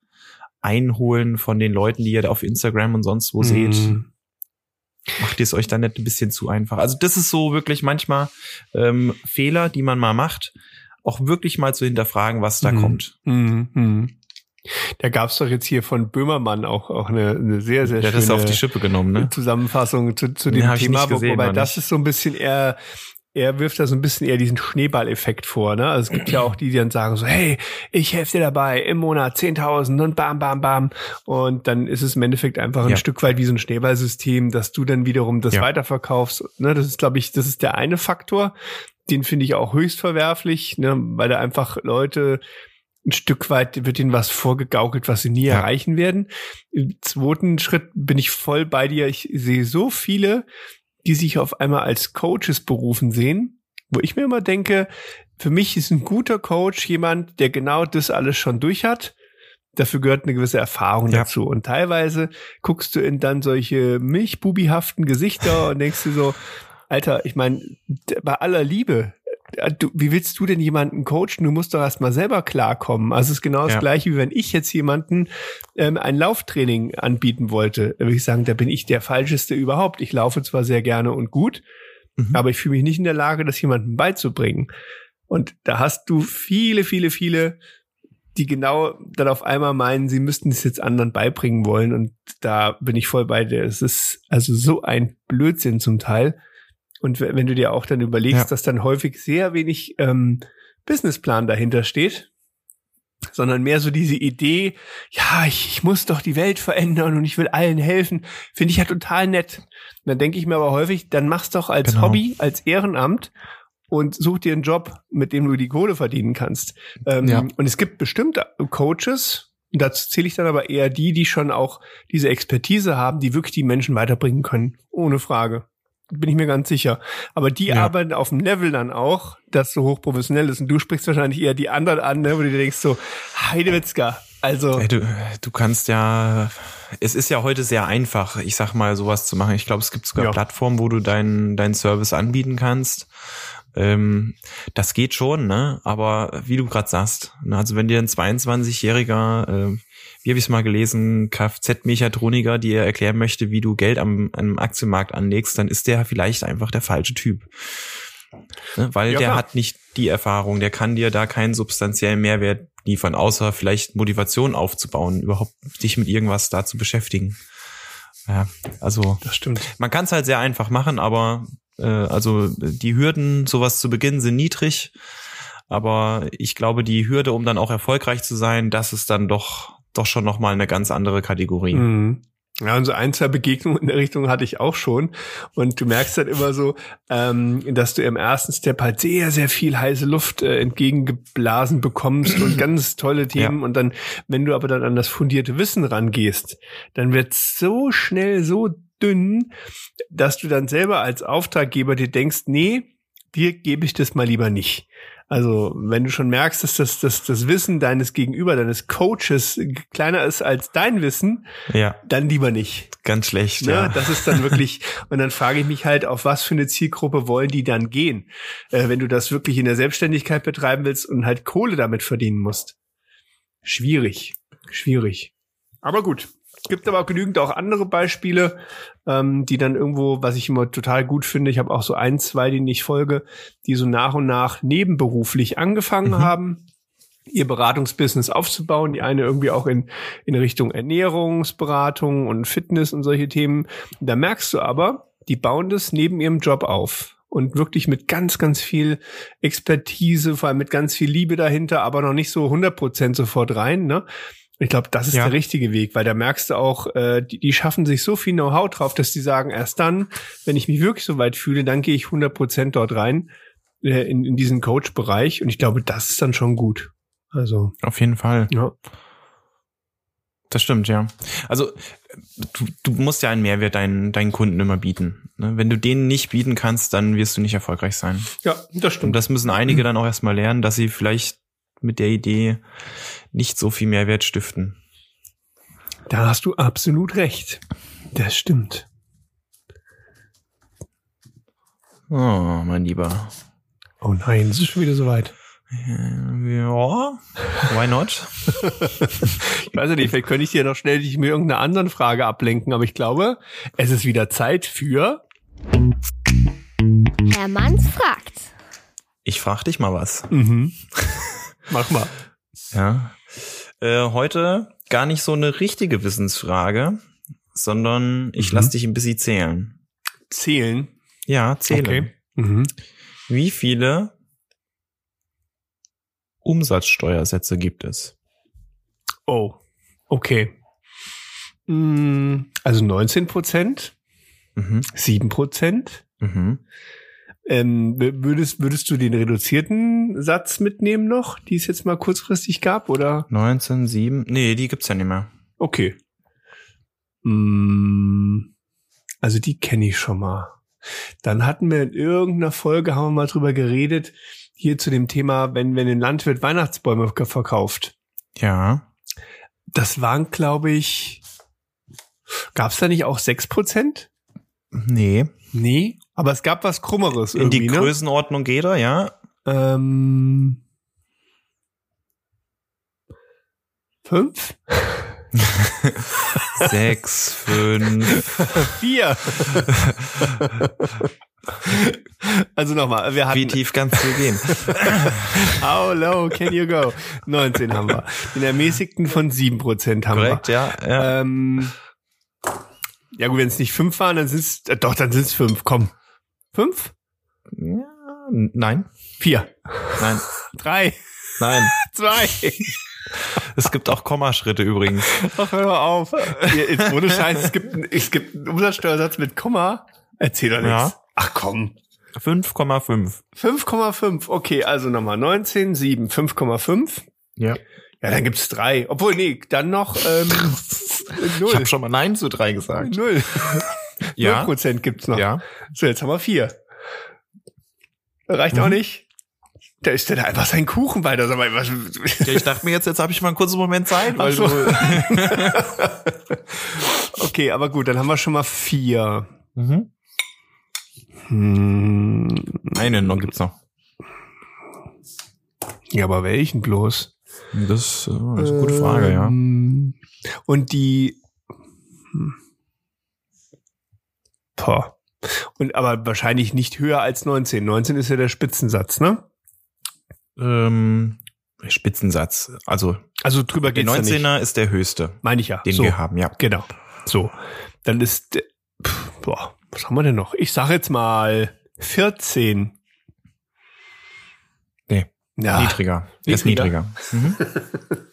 einholen von den Leuten, die ihr da auf Instagram und sonst wo seht. Mhm. Macht ihr es euch da nicht ein bisschen zu einfach? Also das ist so wirklich manchmal ähm, Fehler, die man mal macht, auch wirklich mal zu hinterfragen, was da Mhm. kommt. Mhm. Mhm. Da gab's doch jetzt hier von Böhmermann auch, auch eine, eine sehr, sehr Der schöne auf die Schippe genommen, ne? Zusammenfassung zu, zu dem Thema. gesehen, wobei das ist so ein bisschen eher, er wirft da so ein bisschen eher diesen Schneeballeffekt vor. Ne? Also es gibt ja auch die, die dann sagen so, hey, ich helfe dir dabei, im Monat 10.000 und bam, bam, bam. Und dann ist es im Endeffekt einfach ein Ja. Stück weit wie so ein Schneeballsystem, dass du dann wiederum das Ja. weiterverkaufst. Ne? Das ist, glaube ich, das ist der eine Faktor. Den finde ich auch höchst verwerflich, ne? weil da einfach Leute ein Stück weit wird ihnen was vorgegaukelt, was sie nie Ja. erreichen werden. Im zweiten Schritt bin ich voll bei dir. Ich sehe so viele, die sich auf einmal als Coaches berufen sehen, wo ich mir immer denke, für mich ist ein guter Coach jemand, der genau das alles schon durch hat. Dafür gehört eine gewisse Erfahrung Ja. dazu. Und teilweise guckst du in dann solche milchbubihaften Gesichter und denkst dir so, Alter, ich meine, bei aller Liebe, du, wie willst du denn jemanden coachen? Du musst doch erstmal selber klarkommen. Also es ist genau das Ja. gleiche, wie wenn ich jetzt jemanden ähm, ein Lauftraining anbieten wollte. Da würde ich sagen, da bin ich der Falscheste überhaupt. Ich laufe zwar sehr gerne und gut, Mhm. aber ich fühle mich nicht in der Lage, das jemandem beizubringen. Und da hast du viele, viele, viele, die genau dann auf einmal meinen, sie müssten es jetzt anderen beibringen wollen. Und da bin ich voll bei dir. Es ist also so ein Blödsinn zum Teil. Und wenn du dir auch dann überlegst, Ja. dass dann häufig sehr wenig ähm, Businessplan dahinter steht, sondern mehr so diese Idee, ja, ich, ich muss doch die Welt verändern und ich will allen helfen, finde ich ja total nett. Und dann denke ich mir aber häufig, dann mach's doch als Genau. Hobby, als Ehrenamt und such dir einen Job, mit dem du die Kohle verdienen kannst. Ähm, Ja. Und es gibt bestimmte Coaches, und dazu zähle ich dann aber eher die, die schon auch diese Expertise haben, die wirklich die Menschen weiterbringen können. Ohne Frage. Bin ich mir ganz sicher. Aber die Ja. arbeiten auf dem Level dann auch, das so hochprofessionell ist. Und du sprichst wahrscheinlich eher die anderen an, ne, wo du dir denkst so, Heidewitzka. Also, Ey, du, du kannst ja, es ist ja heute sehr einfach, ich sag mal, sowas zu machen. Ich glaube, es gibt sogar Ja. Plattformen, wo du deinen deinen Service anbieten kannst. Ähm, das geht schon, ne? Aber wie du gerade sagst, ne? also wenn dir ein 22-jähriger, äh, wie habe ich es mal gelesen, Kfz-Mechatroniker dir erklären möchte, wie du Geld am, am Aktienmarkt anlegst, dann ist der vielleicht einfach der falsche Typ. Ne? Weil Ja, der klar. hat nicht die Erfahrung, der kann dir da keinen substanziellen Mehrwert liefern, außer vielleicht Motivation aufzubauen, überhaupt dich mit irgendwas da zu beschäftigen. Ja, also Das stimmt. man kann es halt sehr einfach machen, aber äh, also die Hürden, sowas zu Beginn sind niedrig. Aber ich glaube, die Hürde, um dann auch erfolgreich zu sein, das ist dann doch doch schon noch mal eine ganz andere Kategorie. Mhm. Ja, und so ein, zwei Begegnungen in der Richtung hatte ich auch schon. Und du merkst halt immer so, ähm, dass du im ersten Step halt sehr, sehr viel heiße Luft äh, entgegengeblasen bekommst und ganz tolle Themen. Und dann, wenn du aber dann an das fundierte Wissen rangehst, dann wird so schnell so dünn, dass du dann selber als Auftraggeber dir denkst, nee, dir gebe ich das mal lieber nicht. Also, wenn du schon merkst, dass das, das, das Wissen deines Gegenüber, deines Coaches kleiner ist als dein Wissen, Ja, dann lieber nicht. ganz schlecht. Ne? Ja. Das ist dann wirklich, und dann frage ich mich halt, auf was für eine Zielgruppe wollen die dann gehen, äh, wenn du das wirklich in der Selbstständigkeit betreiben willst und halt Kohle damit verdienen musst. Schwierig, schwierig. Aber gut. Es gibt aber auch genügend auch andere Beispiele, ähm, die dann irgendwo, was ich immer total gut finde, ich habe auch so ein, zwei, denen ich folge, die so nach und nach nebenberuflich angefangen Mhm. haben, ihr Beratungsbusiness aufzubauen. Die eine irgendwie auch in, in Richtung Ernährungsberatung und Fitness und solche Themen. Da merkst du aber, die bauen das neben ihrem Job auf. Und wirklich mit ganz, ganz viel Expertise, vor allem mit ganz viel Liebe dahinter, aber noch nicht so 100 Prozent sofort rein. Ne? Ich glaube, das ist Ja. der richtige Weg, weil da merkst du auch, äh, die, die schaffen sich so viel Know-how drauf, dass die sagen, erst dann, wenn ich mich wirklich so weit fühle, dann gehe ich 100 Prozent dort rein äh, in, in diesen Coach-Bereich. Und ich glaube, das ist dann schon gut. Also, Auf jeden Fall. ja. Das stimmt, ja. Also du, du musst ja einen Mehrwert deinen, deinen Kunden immer bieten. Ne? Wenn du denen nicht bieten kannst, dann wirst du nicht erfolgreich sein. Ja, das Und stimmt. das müssen einige dann auch erstmal lernen, dass sie vielleicht mit der Idee nicht so viel Mehrwert stiften. Da hast du absolut recht. Das stimmt. Oh, mein Lieber. Oh nein, es ist schon wieder soweit. Äh, Ja, why not? Ich weiß ja nicht, vielleicht könnte ich dir noch schnell dich mit irgendeiner anderen Frage ablenken, aber ich glaube, es ist wieder Zeit für Herr Manns fragt. Ich frag dich mal was. mhm. Mach mal. Ja. Äh, heute gar nicht so eine richtige Wissensfrage, sondern ich Mhm. lass dich ein bisschen zählen. Zählen. Ja, zählen. Okay. Mhm. Wie viele Umsatzsteuersätze gibt es? Oh, okay. Mm, Also 19 Prozent, Mhm. 7 7 Prozent. Mhm. Ähm, würdest, würdest du den reduzierten Satz mitnehmen noch, die es jetzt mal kurzfristig gab, oder? 19, 7. Nee, die gibt's ja nicht mehr. Okay. Mm, Also die kenne ich schon mal. Dann hatten wir in irgendeiner Folge, haben wir mal drüber geredet, hier zu dem Thema, wenn, wenn ein Landwirt Weihnachtsbäume verkauft. Ja. Das waren, glaube ich, gab es da nicht auch 6%? Nee. Nee, aber es gab was Krummeres In die ne? Größenordnung geht er, ja. Ähm, fünf? Sechs, fünf. Vier. also nochmal, wir Wie hatten tief kannst du gehen? How low can you go? 19 haben wir. Den ermäßigten von 7% haben Korrekt, ja. wir. ja. Ähm, ja gut, wenn es nicht fünf waren, dann sind es, äh, doch, dann sind es fünf. Komm. Fünf? ja. Nein, Vier. nein, Drei. nein. Zwei. Es gibt auch Kommaschritte übrigens. Ach, hör auf. Jetzt ohne Scheiß, es gibt, es gibt einen Umsatzsteuersatz mit Komma. Erzähl doch nichts. Ja. Ach komm. 5,5. 5,5. Okay, also nochmal 19, 7, 5,5. Ja. Ja, dann gibt's drei. Obwohl, nee, dann noch ähm, Ich null. habe schon mal Nein zu drei gesagt. Null. Ja. Null Prozent gibt's noch. Ja. So, jetzt haben wir vier. Reicht auch Mhm. nicht. Da ist der da einfach sein Kuchen weiter. Sag mal, was, ja ich dachte mir jetzt, jetzt habe ich mal einen kurzen Moment Zeit, weil so. okay, aber gut, dann haben wir schon mal vier. Mhm. Hm, Eine noch gibt's noch. Ja, aber welchen bloß? Das, äh, ist eine gute Frage, ja. Ähm, Und die. hm. Boah. Und aber wahrscheinlich nicht höher als 19. 19 ist ja der Spitzensatz, ne? Ähm, Spitzensatz. Also Also drüber der geht's nicht. 19er ist der höchste, Meine ich ja. den so, wir haben, ja. Genau. So. Dann ist. der- pff, Boah, was haben wir denn noch? Ich sage jetzt mal 14. Nee, Ja. niedriger. Der ist niedriger. niedriger. Mhm.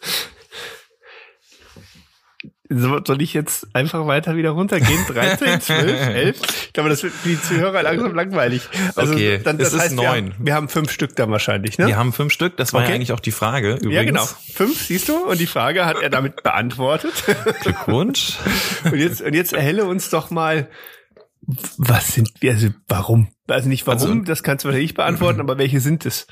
So- Soll ich jetzt einfach weiter wieder runtergehen? 13, 12, 11? Ich glaube, das wird für die Zuhörer langsam langweilig. Also Okay, dann, das es ist heißt, wir neun. haben, wir haben fünf Stück dann wahrscheinlich, ne? Wir haben fünf Stück, das war Okay. ja eigentlich auch die Frage. Übrigens. Ja, genau. Fünf, siehst du? Und die Frage hat er damit beantwortet. Glückwunsch. Und jetzt, und jetzt erhelle uns doch mal, was sind wir, also warum? Also nicht warum, Also- das kannst du wahrscheinlich nicht beantworten, aber welche sind es?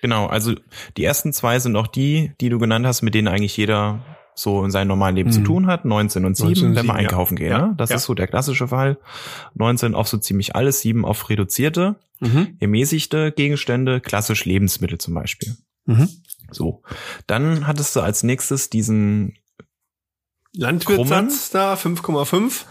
Genau, also die ersten zwei sind auch die, die du genannt hast, mit denen eigentlich jeder so in seinem normalen Leben zu Mhm. tun hat. 19 und 7, 19 und wenn wir 7, ja. einkaufen gehen. Ja, Ne? Das ja. ist so der klassische Fall. 19 auf so ziemlich alles, 7 auf reduzierte, Mhm. ermäßigte Gegenstände, klassisch Lebensmittel zum Beispiel. Mhm. So. Dann hattest du als nächstes diesen, Landwirtsatz da, 5,5.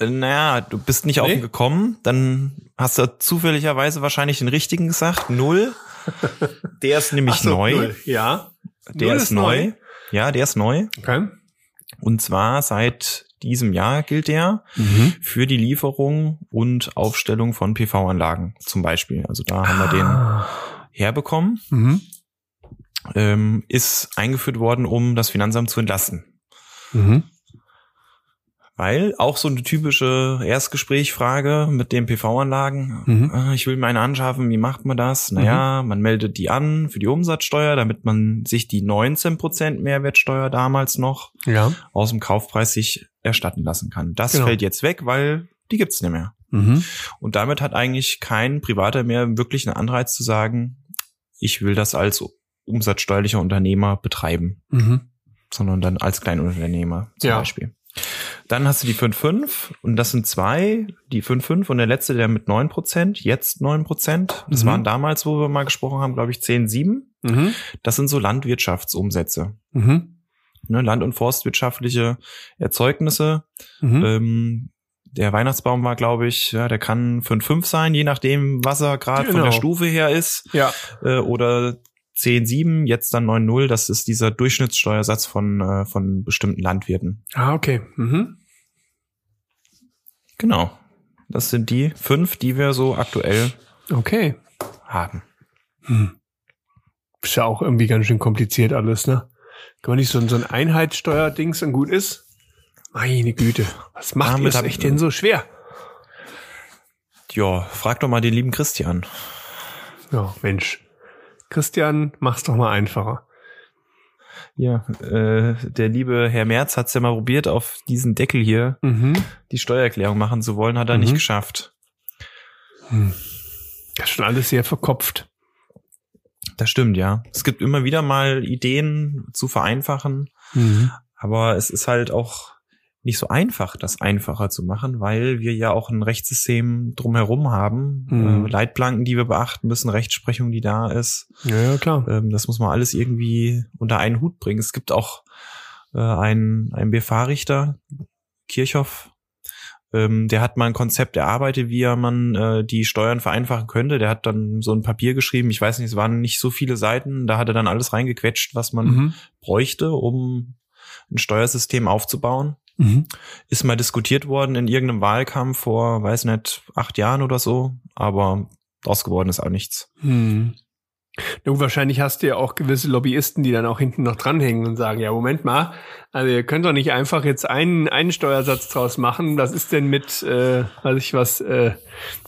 äh, naja, du bist nicht auf Nee. ihn gekommen, dann hast du zufälligerweise wahrscheinlich den richtigen gesagt, null. Der ist nämlich so, neu. null. Ja. Der ist, ist neu. Ja, der ist neu. Okay. Und zwar seit diesem Jahr gilt der Mhm. für die Lieferung und Aufstellung von PV-Anlagen zum Beispiel. Also da haben wir den Ah. herbekommen. Mhm. Ähm, ist eingeführt worden, um das Finanzamt zu entlasten. Mhm. Weil auch so eine typische Erstgesprächfrage mit den PV-Anlagen. Mhm. äh, Ich will meine anschaffen, wie macht man das? Naja, man meldet die an für die Umsatzsteuer, damit man sich die 19% Mehrwertsteuer damals noch Ja. aus dem Kaufpreis sich erstatten lassen kann. Das Genau. fällt jetzt weg, weil die gibt's nicht mehr. Mhm. Und damit hat eigentlich kein Privater mehr wirklich einen Anreiz zu sagen, ich will das als umsatzsteuerlicher Unternehmer betreiben, Mhm. sondern dann als Kleinunternehmer zum Ja. Beispiel. Dann hast du die 5,5 und das sind zwei, die 5,5 und der letzte, der mit 9%, jetzt 9%. Das Mhm. waren damals, wo wir mal gesprochen haben, glaube ich, 10,7. Mhm. Das sind so Landwirtschaftsumsätze. Mhm. Ne, land- und forstwirtschaftliche Erzeugnisse, Mhm. Ähm, der Weihnachtsbaum war, glaube ich, ja, der kann 5,5 sein, je nachdem, was er gerade von Genau. der Stufe her ist. Ja. Äh, oder 10,7, jetzt dann 9,0. Das ist dieser Durchschnittssteuersatz von, äh, von bestimmten Landwirten. Ah, okay. Mhm. Genau. Das sind die fünf, die wir so aktuell Okay. haben. Hm. Ist ja auch irgendwie ganz schön kompliziert alles, ne? Kann man nicht so, ein- so ein Einheitssteuerdings und gut ist? Meine Güte. Was macht ihr hab- echt denn so schwer? Ja, frag doch mal den lieben Christian. Ja, Mensch. Christian, mach's doch mal einfacher. Ja, äh, der liebe Herr Merz hat's ja mal probiert, auf diesen Deckel hier Mhm. die Steuererklärung machen zu wollen, hat er Mhm. nicht geschafft. Hm. Das ist schon alles sehr verkopft. Das stimmt, ja. Es gibt immer wieder mal Ideen zu vereinfachen, Mhm. aber es ist halt auch nicht so einfach, das einfacher zu machen, weil wir ja auch ein Rechtssystem drumherum haben, Mhm. äh, Leitplanken, die wir beachten müssen, Rechtsprechung, die da ist. Ja, ja, klar. Ähm, das muss man alles irgendwie unter einen Hut bringen. Es gibt auch äh, einen, einen BFH-Richter, Kirchhoff, ähm, der hat mal ein Konzept erarbeitet, wie er man äh, die Steuern vereinfachen könnte. Der hat dann so ein Papier geschrieben, ich weiß nicht, es waren nicht so viele Seiten, da hat er dann alles reingequetscht, was man Mhm. bräuchte, um ein Steuersystem aufzubauen. Mhm. Ist mal diskutiert worden in irgendeinem Wahlkampf vor, weiß nicht, acht Jahren oder so, aber draus geworden ist auch nichts. Hm. Du, wahrscheinlich hast du ja auch gewisse Lobbyisten, die dann auch hinten noch dranhängen und sagen, ja, Moment mal, also ihr könnt doch nicht einfach jetzt einen, einen Steuersatz draus machen. Was ist denn mit, äh, weiß ich was, äh,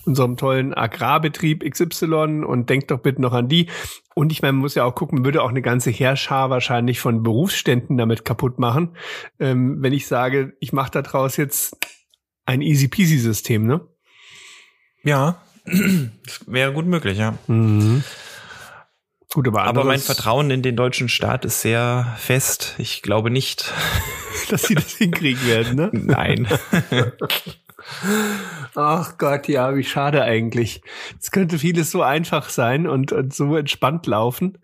unserem tollen Agrarbetrieb XY und denkt doch bitte noch an die. Und ich meine, man muss ja auch gucken, man würde auch eine ganze Heerschar wahrscheinlich von Berufsständen damit kaputt machen, ähm, wenn ich sage, ich mache da draus jetzt ein Easy-Peasy-System, ne? Ja, das wäre gut möglich, ja. Mhm. Gut, aber, Aber mein Vertrauen in den deutschen Staat ist sehr fest. Ich glaube nicht. dass sie das hinkriegen werden, ne? Nein. Ach Gott, ja, wie schade eigentlich. Es könnte vieles so einfach sein und, und so entspannt laufen.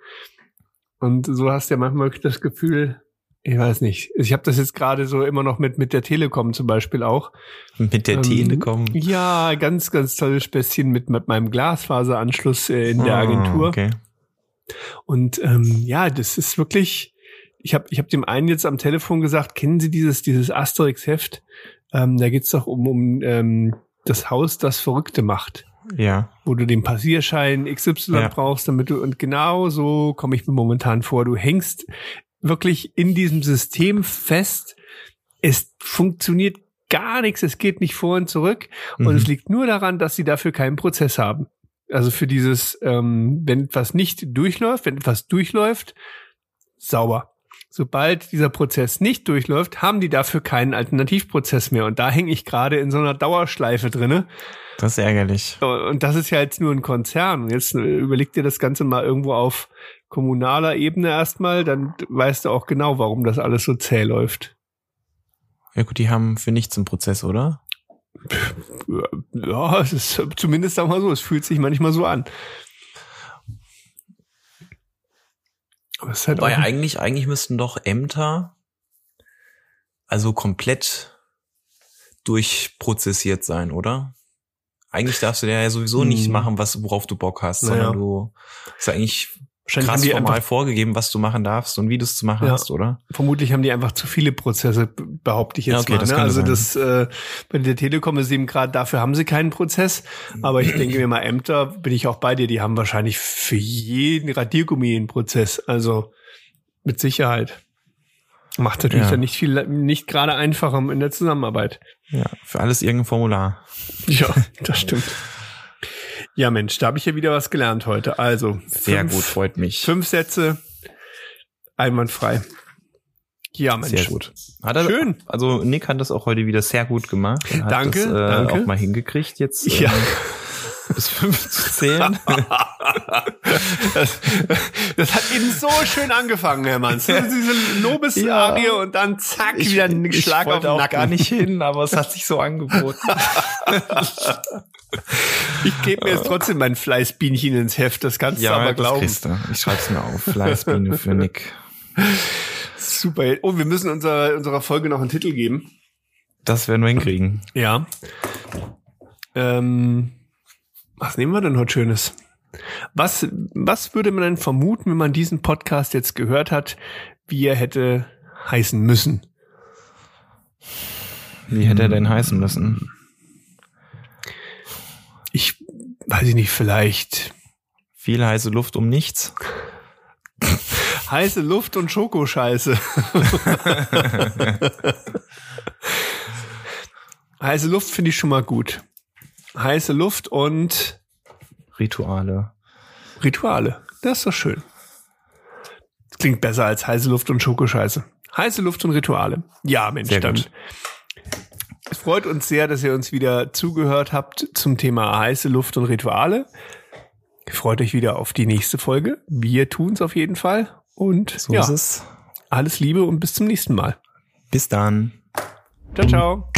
Und so hast du ja manchmal das Gefühl, ich weiß nicht. Ich habe das jetzt gerade so immer noch mit mit der Telekom zum Beispiel auch. Mit der Ähm, Telekom. Ja, ganz, ganz tolles Späßchen mit, mit meinem Glasfaseranschluss äh, in der Ah, Agentur. Okay. Und ähm, ja, das ist wirklich. Ich habe ich hab dem einen jetzt am Telefon gesagt, kennen Sie dieses dieses Asterix-Heft? Ähm, da geht's doch um um ähm, das Haus, das Verrückte macht, Ja. wo du den Passierschein XY Ja. brauchst, damit du und genau so komme ich mir momentan vor. Du hängst wirklich in diesem System fest. Es funktioniert gar nichts, es geht nicht vor und zurück. Und Mhm. es liegt nur daran, dass sie dafür keinen Prozess haben. Also für dieses, ähm, wenn etwas nicht durchläuft, wenn etwas durchläuft, sauber. Sobald dieser Prozess nicht durchläuft, haben die dafür keinen Alternativprozess mehr. Und da hänge ich gerade in so einer Dauerschleife drinne. Das ist ärgerlich. Und das ist ja jetzt nur ein Konzern. Jetzt äh, überleg dir das Ganze mal irgendwo auf kommunaler Ebene erstmal, dann weißt du auch genau, warum das alles so zäh läuft. Ja gut, die haben für nichts einen Prozess, oder? Ja, es ist zumindest wir mal so, es fühlt sich manchmal so an. Aber es ist halt auch, eigentlich, eigentlich müssten doch Ämter also komplett durchprozessiert sein, oder? Eigentlich darfst du ja sowieso Hm. nicht machen, was, worauf du Bock hast, Naja. sondern du ist ja eigentlich wahrscheinlich haben die einfach, vorgegeben, was du machen darfst und wie du es zu machen Ja. hast, oder? vermutlich haben die einfach zu viele Prozesse, behaupte ich jetzt Ja, okay, mal. das ne? Also sein. das äh, bei der Telekom ist eben gerade, dafür haben sie keinen Prozess. Aber ich denke mir mal, Ämter bin ich auch bei dir, die haben wahrscheinlich für jeden Radiergummi einen Prozess. Also mit Sicherheit. Macht natürlich Ja. dann nicht viel, nicht gerade einfacher in der Zusammenarbeit. Ja, für alles irgendein Formular. Ja, das stimmt. Ja, Mensch, da habe ich ja wieder was gelernt heute. Also Sehr fünf, gut, freut mich. Fünf Sätze, einwandfrei. Ja, Mensch. Sehr gut. Hat er, Schön. Also Nick hat das auch heute wieder sehr gut gemacht. Danke, das, äh, danke. auch mal hingekriegt jetzt. Ja. ähm, bis fünf zu zählen. Das, das hat eben so schön angefangen, Herr Manns. Diese Lobesarie Ja. und dann zack, wieder ein Schlag auf den auch Nacken. gar nicht hin, aber es hat sich so angeboten. Ich gebe mir jetzt trotzdem mein Fleißbienchen ins Heft, das kannst du aber glauben. du. Ich schreib's mir auf. Fleißbiene für Nick. Super. Oh, wir müssen unserer, unserer Folge noch einen Titel geben. Das werden wir hinkriegen. Ja. Ähm, was nehmen wir denn heute Schönes? Was, was würde man denn vermuten, wenn man diesen Podcast jetzt gehört hat, wie er hätte heißen müssen? Wie hätte er denn heißen müssen? Ich weiß ich nicht, vielleicht Viel heiße Luft um nichts. heiße Luft und Schokoscheiße. heiße Luft finde ich schon mal gut. Heiße Luft und Rituale. Rituale. Das ist doch schön. Das klingt besser als heiße Luft und Schokoscheiße. Heiße Luft und Rituale. Ja, Mensch, Sehr dann. gut. Es freut uns sehr, dass ihr uns wieder zugehört habt zum Thema heiße Luft und Rituale. Freut euch wieder auf die nächste Folge. Wir tun's auf jeden Fall. Und So ja, ist es. alles Liebe und bis zum nächsten Mal. Bis dann. Ciao, ciao.